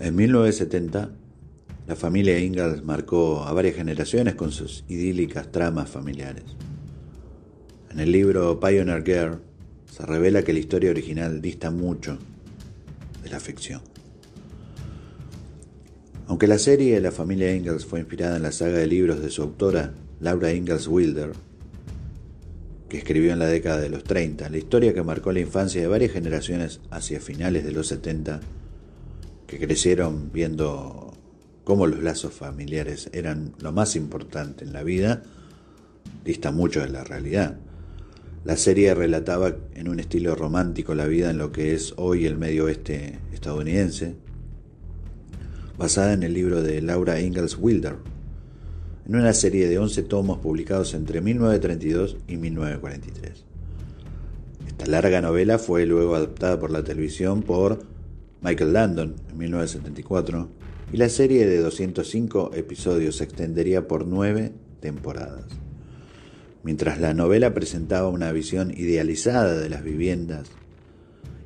En 1970, la familia Ingalls marcó a varias generaciones con sus idílicas tramas familiares. En el libro Pioneer Girl se revela que la historia original dista mucho de la ficción. Aunque la serie la familia Ingalls fue inspirada en la saga de libros de su autora, Laura Ingalls Wilder, que escribió en la década de los 30, la historia que marcó la infancia de varias generaciones hacia finales de los 70, crecieron viendo cómo los lazos familiares eran lo más importante en la vida, dista mucho de la realidad. La serie relataba en un estilo romántico la vida en lo que es hoy el medio oeste estadounidense, basada en el libro de Laura Ingalls Wilder, en una serie de 11 tomos publicados entre 1932 y 1943. Esta larga novela fue luego adaptada por la televisión por Michael Landon en 1974 y la serie de 205 episodios se extendería por nueve temporadas. Mientras la novela presentaba una visión idealizada de las viviendas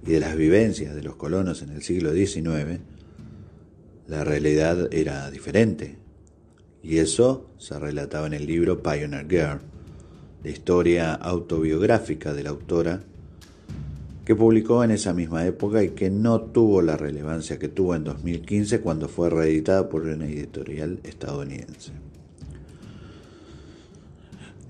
y de las vivencias de los colonos en el siglo XIX, la realidad era diferente. Y eso se relataba en el libro Pioneer Girl, la historia autobiográfica de la autora, que publicó en esa misma época y que no tuvo la relevancia que tuvo en 2015 cuando fue reeditada por una editorial estadounidense.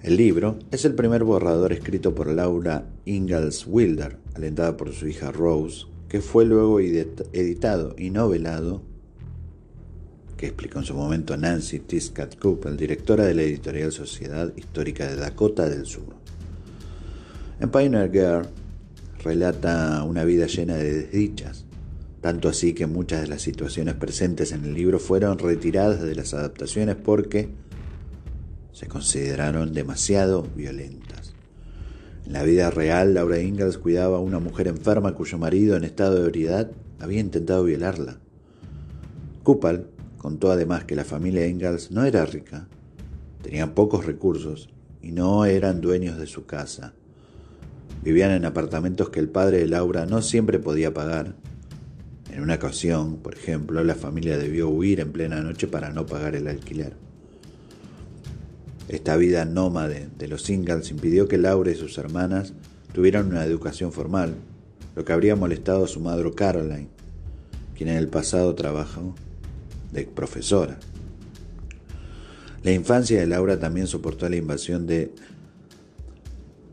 El libro es el primer borrador escrito por Laura Ingalls Wilder, alentada por su hija Rose, que fue luego editado y novelado que explicó en su momento Nancy Tiscat Cooper, directora de la editorial Sociedad Histórica de Dakota del Sur. En Pioneer Girl relata una vida llena de desdichas, tanto así que muchas de las situaciones presentes en el libro fueron retiradas de las adaptaciones porque se consideraron demasiado violentas. En la vida real, Laura Ingalls cuidaba a una mujer enferma cuyo marido en estado de ebriedad había intentado violarla. Kupal Contó además que la familia Ingalls no era rica, tenían pocos recursos y no eran dueños de su casa. Vivían en apartamentos que el padre de Laura no siempre podía pagar. En una ocasión, por ejemplo, la familia debió huir en plena noche para no pagar el alquiler. Esta vida nómade de los Ingalls impidió que Laura y sus hermanas tuvieran una educación formal, lo que habría molestado a su madre Caroline, quien en el pasado trabajó de profesora. La infancia de Laura también soportó la invasión de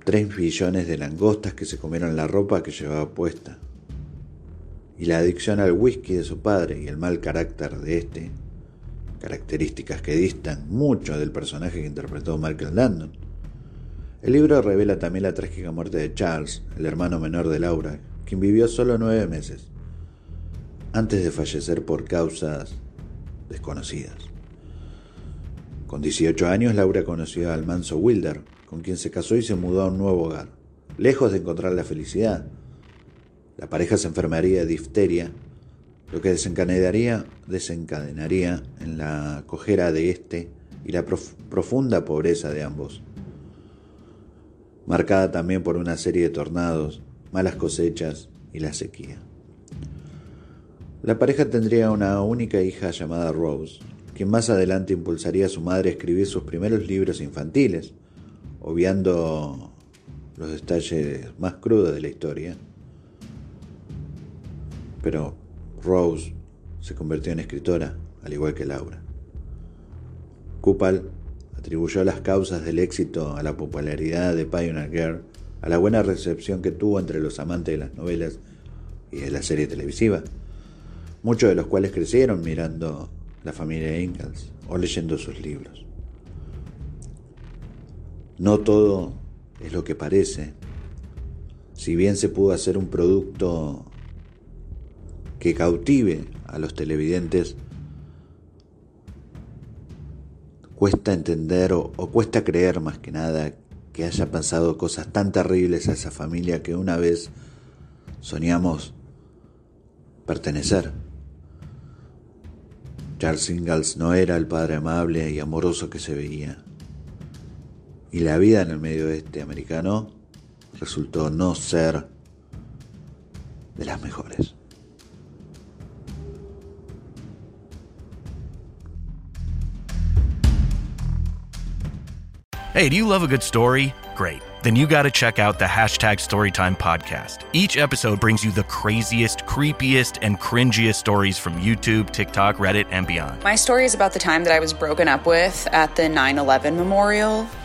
3 billones de langostas que se comieron la ropa que llevaba puesta. Y la adicción al whisky de su padre y el mal carácter de este, características que distan mucho del personaje que interpretó Michael Landon. El libro revela también la trágica muerte de Charles, el hermano menor de Laura, quien vivió solo nueve meses, antes de fallecer por causas desconocidas. Con 18 años, Laura conoció al manso Wilder, con quien se casó y se mudó a un nuevo hogar. Lejos de encontrar la felicidad, la pareja se enfermaría de difteria, lo que desencadenaría, desencadenaría en la cojera de este y la profunda pobreza de ambos, marcada también por una serie de tornados, malas cosechas y la sequía. La pareja tendría una única hija llamada Rose, quien más adelante impulsaría a su madre a escribir sus primeros libros infantiles, obviando los detalles más crudos de la historia. Pero Rose se convirtió en escritora, al igual que Laura. Kupal atribuyó las causas del éxito a la popularidad de Pioneer Girl, a la buena recepción que tuvo entre los amantes de las novelas y de la serie televisiva muchos de los cuales crecieron mirando la familia Ingalls o leyendo sus libros. No todo es lo que parece. Si bien se pudo hacer un producto que cautive a los televidentes, cuesta entender o, cuesta creer más que nada que haya pasado cosas tan terribles a esa familia que una vez soñamos pertenecer. Charles Ingalls no era el padre amable y amoroso que se veía. Y la vida en el medio este americano resultó no ser de las mejores. Hey, do you love a good story? Great. Then you got to check out the hashtag Storytime podcast. Each episode brings you the craziest, creepiest, and cringiest stories from YouTube, TikTok, Reddit, and beyond. My story is about the time that I was broken up with at the 9 11 memorial